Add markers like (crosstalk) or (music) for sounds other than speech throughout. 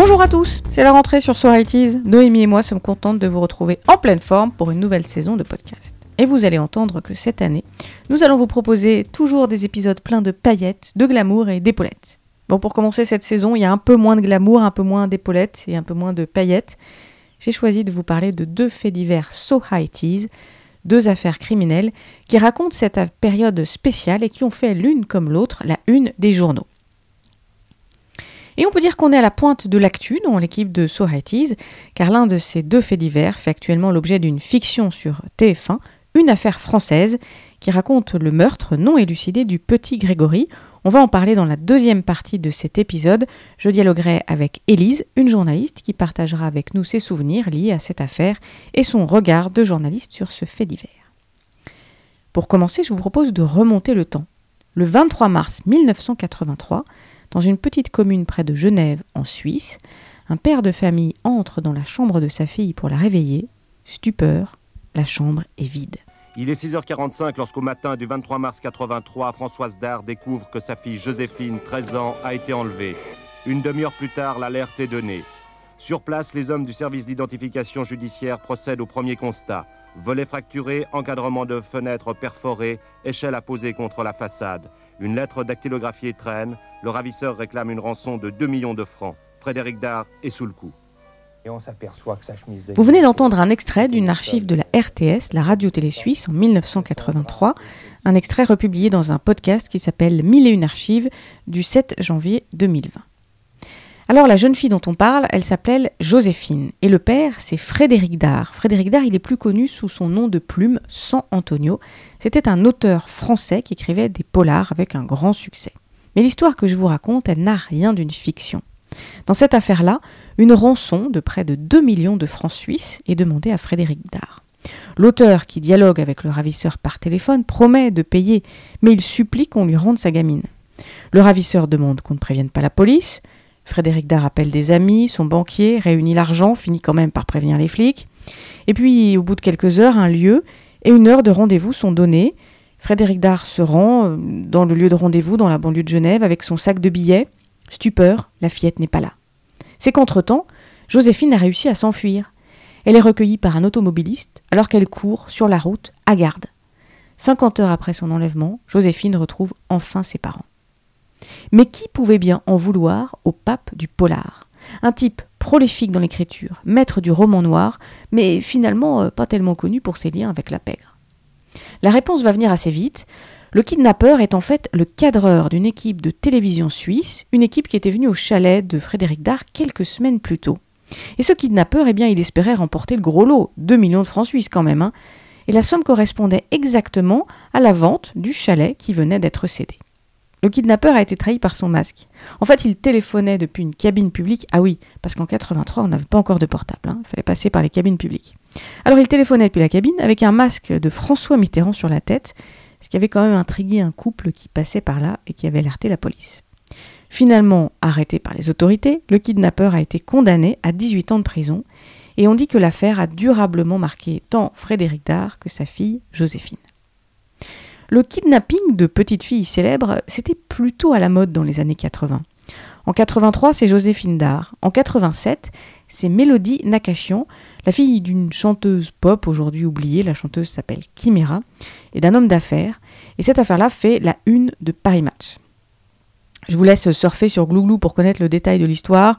Bonjour à tous, c'est la rentrée sur So Noémie et moi sommes contentes de vous retrouver en pleine forme pour une nouvelle saison de podcast. Et vous allez entendre que cette année, nous allons vous proposer toujours des épisodes pleins de paillettes, de glamour et d'épaulettes. Bon, pour commencer cette saison, il y a un peu moins de glamour, un peu moins d'épaulettes et un peu moins de paillettes. J'ai choisi de vous parler de deux faits divers So deux affaires criminelles qui racontent cette période spéciale et qui ont fait l'une comme l'autre la une des journaux. Et on peut dire qu'on est à la pointe de l'actu dans l'équipe de So car l'un de ces deux faits divers fait actuellement l'objet d'une fiction sur TF1, une affaire française qui raconte le meurtre non élucidé du petit Grégory. On va en parler dans la deuxième partie de cet épisode. Je dialoguerai avec Élise, une journaliste qui partagera avec nous ses souvenirs liés à cette affaire et son regard de journaliste sur ce fait divers. Pour commencer, je vous propose de remonter le temps. Le 23 mars 1983, dans une petite commune près de Genève, en Suisse, un père de famille entre dans la chambre de sa fille pour la réveiller. Stupeur, la chambre est vide. Il est 6h45 lorsqu'au matin du 23 mars 83, Françoise Dard découvre que sa fille Joséphine, 13 ans, a été enlevée. Une demi-heure plus tard, l'alerte est donnée. Sur place, les hommes du service d'identification judiciaire procèdent au premier constat. Volet fracturé, encadrement de fenêtres perforées, échelle à poser contre la façade. Une lettre dactylographiée traîne. Le ravisseur réclame une rançon de 2 millions de francs. Frédéric Dard est sous le coup. Vous venez d'entendre un extrait d'une archive de la RTS, la radio-télé suisse, en 1983, un extrait republié dans un podcast qui s'appelle Mille et une archives du 7 janvier 2020. Alors la jeune fille dont on parle, elle s'appelle Joséphine et le père c'est Frédéric Dard. Frédéric Dard, il est plus connu sous son nom de plume, San Antonio. C'était un auteur français qui écrivait des polars avec un grand succès. Mais l'histoire que je vous raconte, elle n'a rien d'une fiction. Dans cette affaire-là, une rançon de près de 2 millions de francs suisses est demandée à Frédéric Dard. L'auteur, qui dialogue avec le ravisseur par téléphone, promet de payer, mais il supplie qu'on lui rende sa gamine. Le ravisseur demande qu'on ne prévienne pas la police, Frédéric Dard appelle des amis, son banquier, réunit l'argent, finit quand même par prévenir les flics. Et puis, au bout de quelques heures, un lieu et une heure de rendez-vous sont donnés. Frédéric Dard se rend euh, dans le lieu de rendez-vous dans la banlieue de Genève avec son sac de billets. Stupeur, la fillette n'est pas là. C'est qu'entre-temps, Joséphine a réussi à s'enfuir. Elle est recueillie par un automobiliste alors qu'elle court sur la route à garde. 50 heures après son enlèvement, Joséphine retrouve enfin ses parents. Mais qui pouvait bien en vouloir au pape du polar? Un type prolifique dans l'écriture, maître du roman noir, mais finalement euh, pas tellement connu pour ses liens avec la pègre. La réponse va venir assez vite. Le kidnappeur est en fait le cadreur d'une équipe de télévision suisse, une équipe qui était venue au chalet de Frédéric Dard quelques semaines plus tôt. Et ce kidnappeur, eh bien, il espérait remporter le gros lot, 2 millions de francs suisses quand même, hein. et la somme correspondait exactement à la vente du chalet qui venait d'être cédé. Le kidnappeur a été trahi par son masque. En fait, il téléphonait depuis une cabine publique. Ah oui, parce qu'en 83, on n'avait pas encore de portable. Hein. Il fallait passer par les cabines publiques. Alors, il téléphonait depuis la cabine avec un masque de François Mitterrand sur la tête, ce qui avait quand même intrigué un couple qui passait par là et qui avait alerté la police. Finalement arrêté par les autorités, le kidnappeur a été condamné à 18 ans de prison et on dit que l'affaire a durablement marqué tant Frédéric Dard que sa fille Joséphine. Le kidnapping de petites filles célèbres, c'était plutôt à la mode dans les années 80. En 83, c'est Joséphine Dard. En 87, c'est Mélodie Nakachian, la fille d'une chanteuse pop aujourd'hui oubliée. La chanteuse s'appelle Kimera et d'un homme d'affaires. Et cette affaire-là fait la une de Paris Match. Je vous laisse surfer sur Glouglou pour connaître le détail de l'histoire.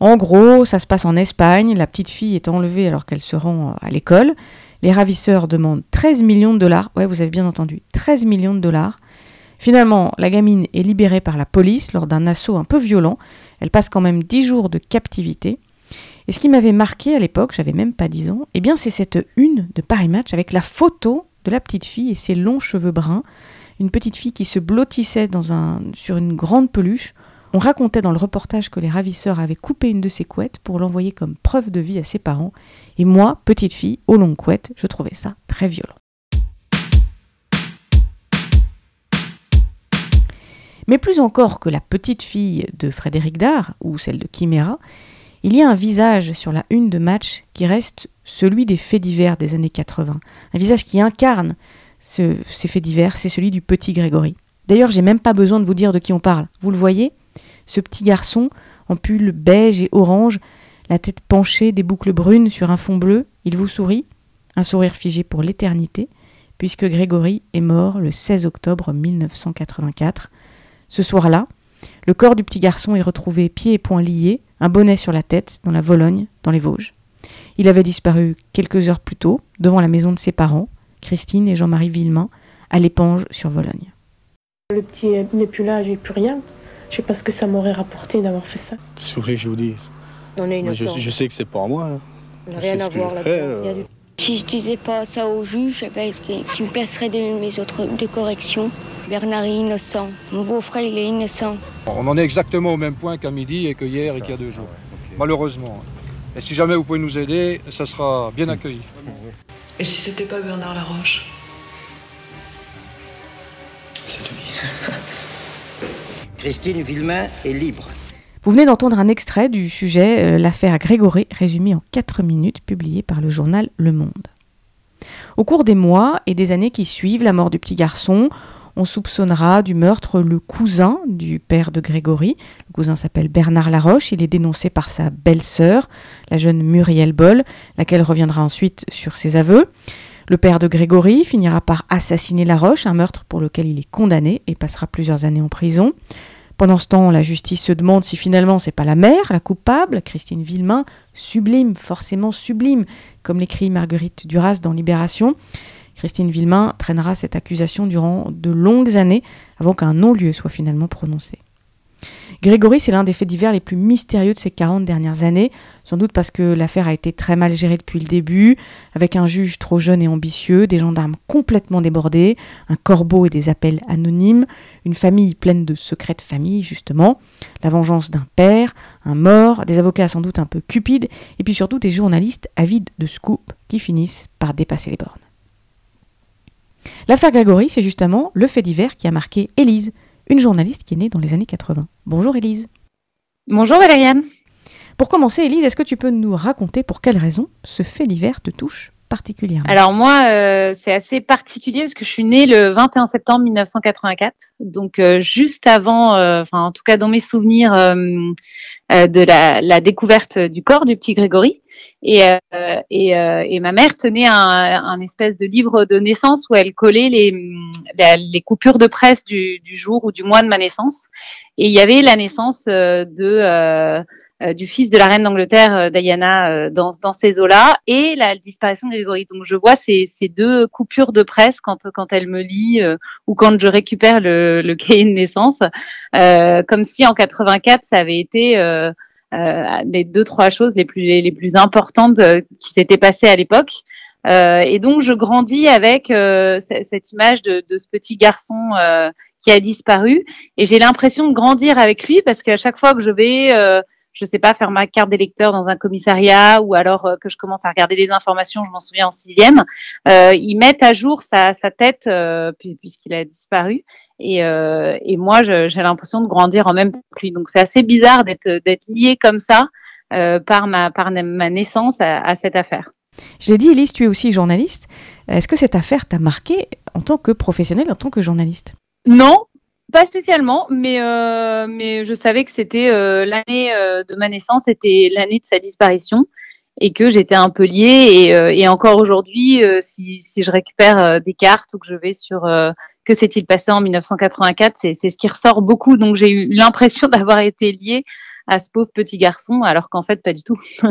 En gros, ça se passe en Espagne. La petite fille est enlevée alors qu'elle se rend à l'école. Les ravisseurs demandent 13 millions de dollars. Ouais, vous avez bien entendu, 13 millions de dollars. Finalement, la gamine est libérée par la police lors d'un assaut un peu violent. Elle passe quand même 10 jours de captivité. Et ce qui m'avait marqué à l'époque, j'avais même pas 10 ans, eh bien c'est cette une de Paris Match avec la photo de la petite fille et ses longs cheveux bruns. Une petite fille qui se blottissait sur une grande peluche on racontait dans le reportage que les ravisseurs avaient coupé une de ses couettes pour l'envoyer comme preuve de vie à ses parents, et moi, petite fille, aux longues couettes, je trouvais ça très violent. Mais plus encore que la petite fille de Frédéric Dard ou celle de Chimera, il y a un visage sur la une de match qui reste celui des faits divers des années 80. Un visage qui incarne ces faits divers, c'est celui du petit Grégory. D'ailleurs, j'ai même pas besoin de vous dire de qui on parle. Vous le voyez? Ce petit garçon, en pull beige et orange, la tête penchée, des boucles brunes sur un fond bleu, il vous sourit, un sourire figé pour l'éternité, puisque Grégory est mort le 16 octobre 1984. Ce soir-là, le corps du petit garçon est retrouvé pieds et poings liés, un bonnet sur la tête, dans la Vologne, dans les Vosges. Il avait disparu quelques heures plus tôt, devant la maison de ses parents, Christine et Jean-Marie Villemain, à l'épange sur Vologne. Le petit n'est plus là, j'ai plus rien. Je sais pas ce que ça m'aurait rapporté d'avoir fait ça. Qu'est-ce que vous voulez que je vous dise? On est je, innocent. je sais que c'est pas moi. hein. On n'a Je rien sais à voir je là-dedans. euh, du- Si je disais pas ça au juge, eh ben, qui me placerait de mes autres de correction. Bernard est innocent. Mon beau-frère, il est innocent. On en est exactement au même point qu'à midi et que hier et qu'il y a deux jours. Malheureusement. Et si jamais vous pouvez nous aider, ça sera bien accueilli. Et si c'était pas Bernard Laroche? Christine Villemain est libre. Vous venez d'entendre un extrait du sujet euh, L'affaire Grégory, résumé en 4 minutes, publié par le journal Le Monde. Au cours des mois et des années qui suivent la mort du petit garçon, on soupçonnera du meurtre le cousin du père de Grégory. Le cousin s'appelle Bernard Laroche. Il est dénoncé par sa belle-sœur, la jeune Muriel Boll, laquelle reviendra ensuite sur ses aveux. Le père de Grégory finira par assassiner Laroche, un meurtre pour lequel il est condamné et passera plusieurs années en prison. Pendant ce temps, la justice se demande si finalement c'est pas la mère, la coupable, Christine Villemain, sublime, forcément sublime, comme l'écrit Marguerite Duras dans Libération. Christine Villemain traînera cette accusation durant de longues années avant qu'un non-lieu soit finalement prononcé. Grégory, c'est l'un des faits divers les plus mystérieux de ces 40 dernières années, sans doute parce que l'affaire a été très mal gérée depuis le début, avec un juge trop jeune et ambitieux, des gendarmes complètement débordés, un corbeau et des appels anonymes, une famille pleine de secrets de famille, justement, la vengeance d'un père, un mort, des avocats sans doute un peu cupides, et puis surtout des journalistes avides de scoop qui finissent par dépasser les bornes. L'affaire Grégory, c'est justement le fait divers qui a marqué Élise, une journaliste qui est née dans les années 80. Bonjour Élise. Bonjour Valériane. Pour commencer, Élise, est-ce que tu peux nous raconter pour quelles raisons ce fait divers te touche particulièrement? Alors moi, euh, c'est assez particulier parce que je suis née le 21 septembre 1984, donc euh, juste avant, euh, enfin en tout cas dans mes souvenirs de la, la découverte du corps du petit Grégory. Et, euh, et, euh, et ma mère tenait un, un espèce de livre de naissance où elle collait les, les coupures de presse du, du jour ou du mois de ma naissance. Et il y avait la naissance euh, de euh, euh, du fils de la reine d'Angleterre, euh, Diana, euh, dans, dans ces eaux-là, et la disparition de Grégory. Donc je vois ces, ces deux coupures de presse quand, quand elle me lit ou quand je récupère le, le cahier de naissance, comme si en 84 ça avait été les deux trois choses les plus les plus importantes euh, qui s'étaient passées à l'époque. Euh, et donc je grandis avec euh, cette image de, de ce petit garçon euh, qui a disparu, et j'ai l'impression de grandir avec lui parce qu'à chaque fois que je vais euh, je sais pas, faire ma carte d'électeur dans un commissariat ou alors euh, que je commence à regarder les informations, je m'en souviens en sixième, euh, ils mettent à jour sa, sa tête euh, puis- puisqu'il a disparu. Et, euh, et moi, j'ai l'impression de grandir en même temps que lui. Donc c'est assez bizarre d'être d'être lié comme ça par ma par na- ma naissance à, à cette affaire. Je l'ai dit, Élise, tu es aussi journaliste. Est-ce que cette affaire t'a marqué en tant que professionnelle, en tant que journaliste? Non, pas spécialement, mais euh, mais je savais que c'était euh, l'année euh, de ma naissance, c'était l'année de sa disparition et que j'étais un peu liée et, euh, encore aujourd'hui, euh, si, je récupère euh, des cartes ou que je vais sur que s'est-il passé en 1984, c'est ce qui ressort beaucoup. Donc j'ai eu l'impression (laughs) d'avoir été liée à ce pauvre petit garçon, alors qu'en fait pas du tout. (laughs)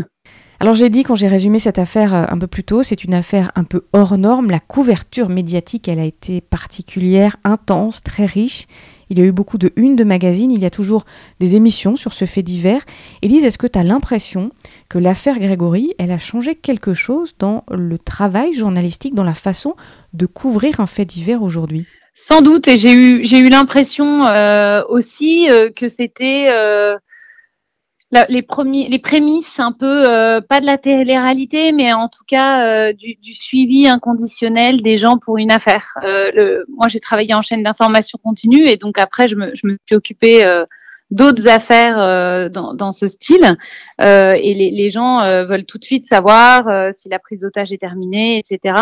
Alors j'ai dit quand j'ai résumé cette affaire un peu plus tôt, c'est une affaire un peu hors norme. La couverture médiatique, elle a été particulière, intense, très riche. Il y a eu beaucoup de unes de magazines, il y a toujours des émissions sur ce fait divers. Élise, est-ce que tu as l'impression que l'affaire Grégory, elle a changé quelque chose dans le travail journalistique, dans la façon de couvrir un fait divers aujourd'hui? Sans doute, et j'ai eu j'ai eu l'impression euh, aussi euh, que c'était euh, les premiers les prémices un peu euh, pas de la télé-réalité, mais en tout cas euh, du, du suivi inconditionnel des gens pour une affaire. Euh, le, moi, j'ai travaillé en chaîne d'information continue et donc après, je me, je me suis occupée euh, d'autres affaires euh, dans, dans, ce style, euh, et les, les gens euh, veulent tout de suite savoir euh, si la prise d'otage est terminée, etc.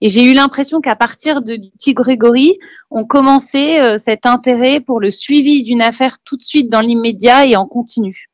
Et j'ai eu l'impression qu'à partir de, du petit Grégory, on commençait cet intérêt pour le suivi d'une affaire tout de suite dans l'immédiat et en continu.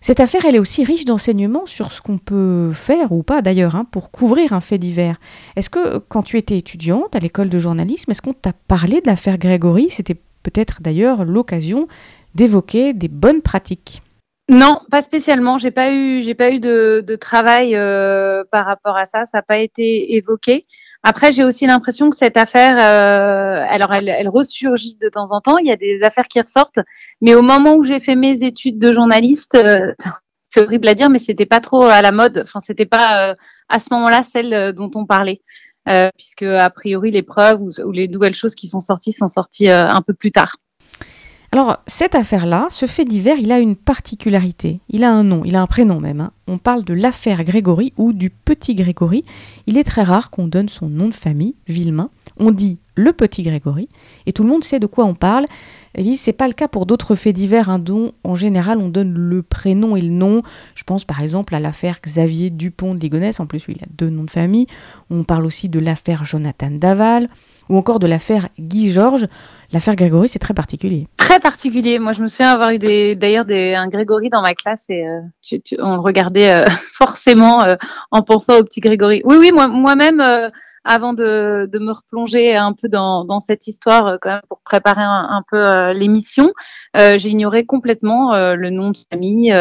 Cette affaire, elle est aussi riche d'enseignements sur ce qu'on peut faire ou pas d'ailleurs hein, pour couvrir un fait divers. Est-ce que quand tu étais étudiante à l'école de journalisme, est-ce qu'on t'a parlé de l'affaire Grégory? C'était peut-être d'ailleurs l'occasion d'évoquer des bonnes pratiques. Non, pas spécialement. J'ai pas pas eu de, de travail euh, par rapport à ça. Ça n'a pas été évoqué. Après, j'ai aussi l'impression que cette affaire, euh, alors elle, elle, ressurgit de temps en temps. Il y a des affaires qui ressortent, mais au moment où j'ai fait mes études de journaliste, euh, (laughs) c'est horrible à dire, mais c'était pas trop à la mode. Enfin, c'était pas euh, à ce moment-là celle euh, dont on parlait, puisque a priori les preuves ou, ou, les nouvelles choses qui sont sorties sont sorties un peu plus tard. Alors, cette affaire-là, ce fait divers, il a une particularité. Il a un nom, il a un prénom même. Hein. On parle de l'affaire Grégory ou du petit Grégory. Il est très rare qu'on donne son nom de famille, Villemain. On dit le petit Grégory, et tout le monde sait de quoi on parle. Et c'est pas le cas pour d'autres faits divers, hein, dont en général on donne le prénom et le nom. Je pense par exemple à l'affaire Xavier Dupont de Ligonnès, en plus il a deux noms de famille. On parle aussi de l'affaire Jonathan Daval, ou encore de l'affaire Guy Georges. L'affaire Grégory, c'est très particulier. Très particulier. Moi, je me souviens avoir eu d'ailleurs un Grégory dans ma classe et euh, tu, on le regardait euh, (laughs) forcément euh, en pensant au petit Grégory. Oui, oui, moi-même, moi avant de, me replonger un peu dans, cette histoire même pour préparer un, peu l'émission, j'ai ignoré complètement le nom de famille,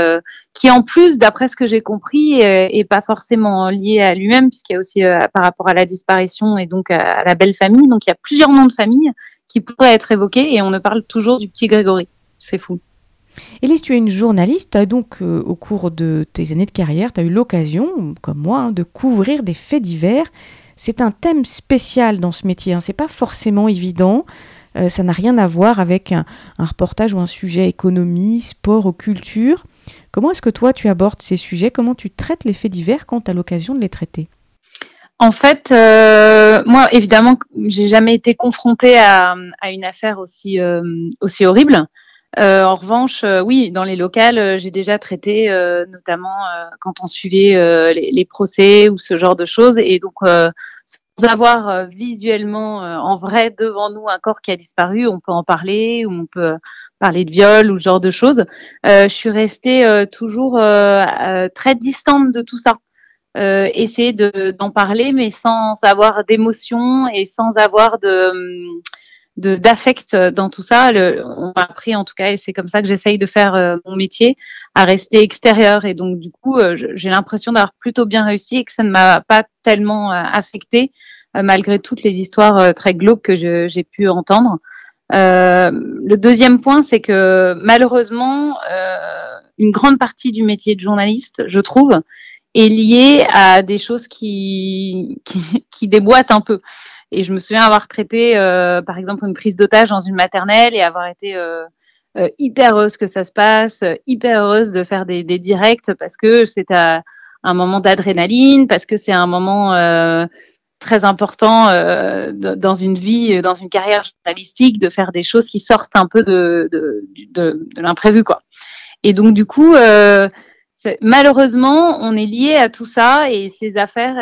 qui en plus, d'après ce que j'ai compris, est, pas forcément lié à lui-même, puisqu'il y a aussi par rapport à la disparition et donc à, la belle famille. Donc il y a plusieurs noms de famille qui pourrait être évoqué et on ne parle toujours du petit Grégory. C'est fou. Élise, tu es une journaliste, donc euh, au cours de tes années de carrière, tu as eu l'occasion, comme moi, hein, de couvrir des faits divers. C'est un thème spécial dans ce métier, hein. c'est pas forcément évident. Euh, ça n'a rien à voir avec un, reportage ou un sujet économie, sport ou culture. Comment est-ce que toi tu abordes ces sujets? Comment tu traites les faits divers quand tu as l'occasion de les traiter? En fait, euh, moi, évidemment, j'ai jamais été confrontée à, une affaire aussi euh, aussi horrible. Euh, en revanche, euh, oui, dans les locales, euh, j'ai déjà traité, notamment quand on suivait les, procès ou ce genre de choses, et donc sans avoir visuellement en vrai devant nous un corps qui a disparu, on peut en parler, ou on peut parler de viol ou ce genre de choses. je suis restée toujours très distante de tout ça euh, essayer d'en parler, mais sans avoir d'émotion et sans avoir de d'affect dans tout ça. On m'a appris en tout cas, et c'est comme ça que j'essaye de faire euh, mon métier, à rester extérieur. Et donc du coup, euh, j'ai l'impression d'avoir plutôt bien réussi et que ça ne m'a pas tellement euh, affecté malgré toutes les histoires très glauques que j'ai pu entendre. le deuxième point, c'est que malheureusement, une grande partie du métier de journaliste, je trouve, est lié à des choses qui, qui, qui, déboîtent un peu. Et je me souviens avoir traité, euh, par exemple, une prise d'otage dans une maternelle et avoir été euh, euh, hyper heureuse que ça se passe, hyper heureuse de faire des, des directs parce que c'est un moment d'adrénaline, parce que c'est un moment euh, très important euh, dans une vie, dans une carrière journalistique, de faire des choses qui sortent un peu de, de, de, de l'imprévu, quoi. Et donc, du coup, euh, malheureusement, on est lié à tout ça et ces affaires,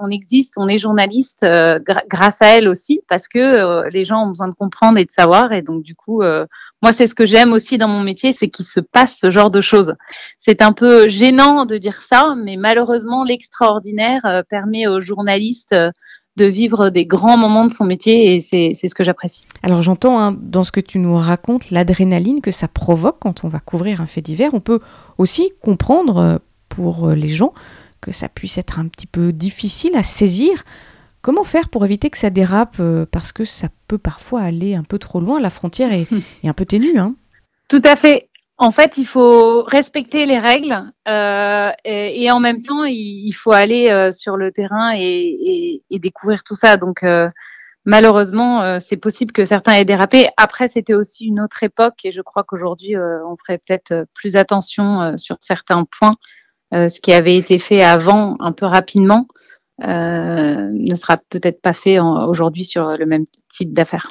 on existe, on est journaliste euh, grâce à elles aussi parce que euh, les gens ont besoin de comprendre et de savoir et donc du coup, euh, moi c'est ce que j'aime aussi dans mon métier, c'est qu'il se passe ce genre de choses. C'est un peu gênant de dire ça, mais malheureusement l'extraordinaire permet aux journalistes de vivre des grands moments de son métier et c'est ce que j'apprécie. Alors j'entends hein, dans ce que tu nous racontes l'adrénaline que ça provoque quand on va couvrir un fait divers. On peut aussi comprendre euh, pour euh, les gens que ça puisse être un petit peu difficile à saisir. Comment faire pour éviter que ça dérape euh, Parce que ça peut parfois aller un peu trop loin, la frontière est, (laughs) est un peu ténue. Hein? Tout à fait. En fait, il faut respecter les règles euh, et, en même temps, il, faut aller euh, sur le terrain et, découvrir tout ça. Donc, euh, malheureusement, c'est possible que certains aient dérapé. Après, c'était aussi une autre époque et je crois qu'aujourd'hui, on ferait peut-être plus attention sur certains points. ce qui avait été fait avant, un peu rapidement, ne sera peut-être pas fait aujourd'hui sur le même type d'affaires.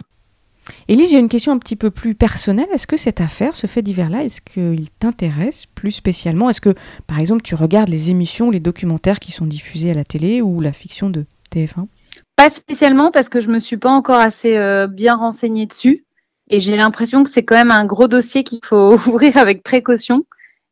Élise, j'ai une question un petit peu plus personnelle. Est-ce que cette affaire, ce fait divers-là, est-ce qu'il t'intéresse plus spécialement? Est-ce que, par exemple, tu regardes les émissions, les documentaires qui sont diffusés à la télé ou la fiction de TF1 Pas spécialement parce que je me suis pas encore assez euh, bien renseignée dessus. Et j'ai l'impression que c'est quand même un gros dossier qu'il faut (laughs) ouvrir avec précaution.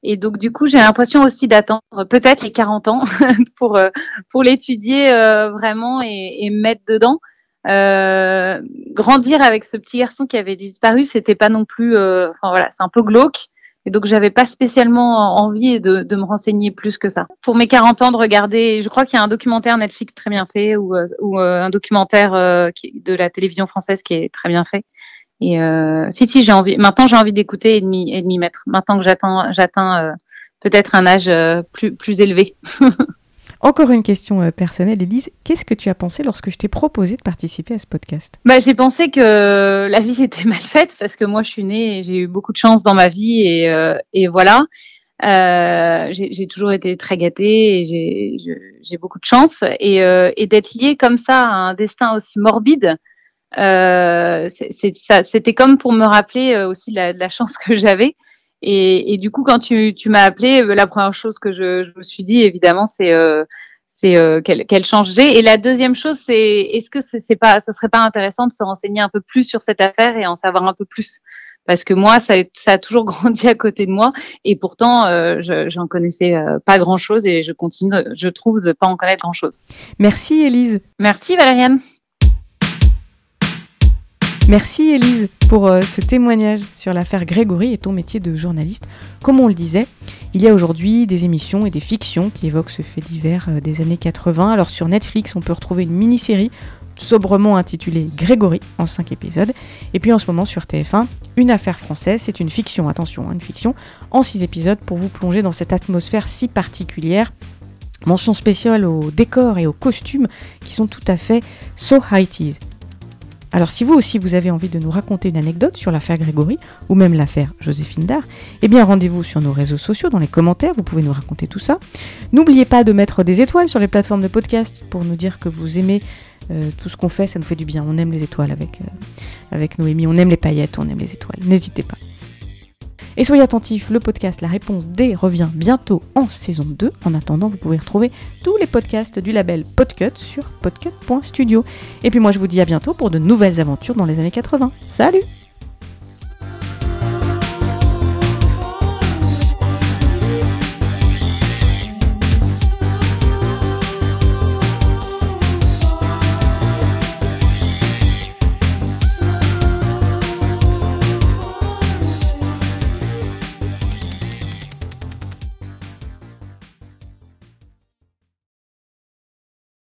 Et donc, du coup, j'ai l'impression aussi d'attendre peut-être les 40 ans (laughs) pour, euh, pour l'étudier euh, vraiment et, et me mettre dedans. Euh, grandir avec ce petit garçon qui avait disparu, c'était pas non plus, euh, enfin voilà, c'est un peu glauque. Et donc j'avais pas spécialement envie de, de, me renseigner plus que ça. Pour mes 40 ans, de regarder, je crois qu'il y a un documentaire Netflix très bien fait ou, euh, ou un documentaire de la télévision française qui est très bien fait. Et si si j'ai envie, maintenant j'ai envie d'écouter et de m'y mettre. Maintenant que j'atteins j'atteins peut-être un âge plus plus élevé. (laughs) Encore une question euh, personnelle, Elise. Qu'est-ce que tu as pensé lorsque je t'ai proposé de participer à ce podcast? Bah, J'ai pensé que la vie était (laughs) mal faite parce que moi je suis née et j'ai eu beaucoup de chance dans ma vie et, euh, voilà. Euh, j'ai toujours été très gâtée et j'ai beaucoup de chance. Et, d'être liée comme ça à un destin aussi morbide, c'était comme pour me rappeler aussi la, la chance que j'avais. Et, et, du coup, quand tu, tu m'as appelé, euh, la première chose que je, je me suis dit, évidemment, c'est euh, c'est euh, quel, quel Et la deuxième chose, c'est est-ce que c'est pas, ce serait pas intéressant de se renseigner un peu plus sur cette affaire et en savoir un peu plus? Parce que moi, ça, ça a toujours (laughs) grandi à côté de moi et pourtant, euh, j'en connaissais euh, pas grand-chose et je continue, je trouve, de pas en connaître grand-chose. Merci, Élise. Merci, Valériane. Merci Elise pour euh, ce témoignage sur l'affaire Grégory et ton métier de journaliste. Comme on le disait, il y a aujourd'hui des émissions et des fictions qui évoquent ce fait divers euh, des années 80. Alors sur Netflix, on peut retrouver une mini-série sobrement intitulée Grégory en 5 épisodes. Et puis en ce moment sur TF1, une affaire française, c'est une fiction, attention, hein, une fiction en 6 épisodes pour vous plonger dans cette atmosphère si particulière Mention spéciale aux décors et aux costumes qui sont tout à fait so high alors si vous aussi vous avez envie de nous raconter une anecdote sur l'affaire Grégory ou même l'affaire Joséphine Dard, eh bien rendez-vous sur nos réseaux sociaux dans les commentaires, vous pouvez nous raconter tout ça. N'oubliez pas de mettre des étoiles sur les plateformes de podcast pour nous dire que vous aimez euh, tout ce qu'on fait, ça nous fait du bien. On aime les étoiles avec, euh, avec Noémie, on aime les paillettes, on aime les étoiles. N'hésitez pas. Et soyez attentifs, le podcast La Réponse D revient bientôt en saison 2. En attendant, vous pouvez retrouver tous les podcasts du label Podcut sur podcut.studio. Et puis moi, je vous dis à bientôt pour de nouvelles aventures dans les années 80. Salut